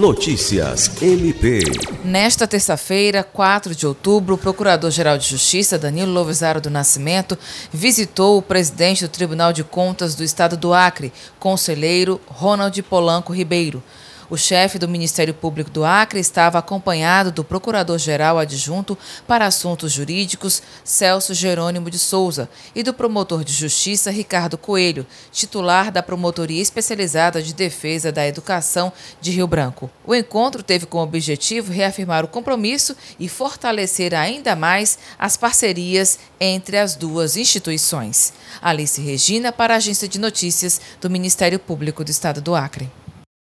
Notícias MP. Nesta terça-feira, 4 de outubro, o Procurador-Geral de Justiça, Danilo Lovisaro do Nascimento, visitou o presidente do Tribunal de Contas do Estado do Acre, conselheiro Ronald Polanco Ribeiro. O chefe do Ministério Público do Acre estava acompanhado do Procurador-Geral Adjunto para Assuntos Jurídicos, Celso Jerônimo de Souza, e do Promotor de Justiça, Ricardo Coelho, titular da Promotoria Especializada de Defesa da Educação de Rio Branco. O encontro teve como objetivo reafirmar o compromisso e fortalecer ainda mais as parcerias entre as duas instituições. Alice Regina, para a Agência de Notícias do Ministério Público do Estado do Acre.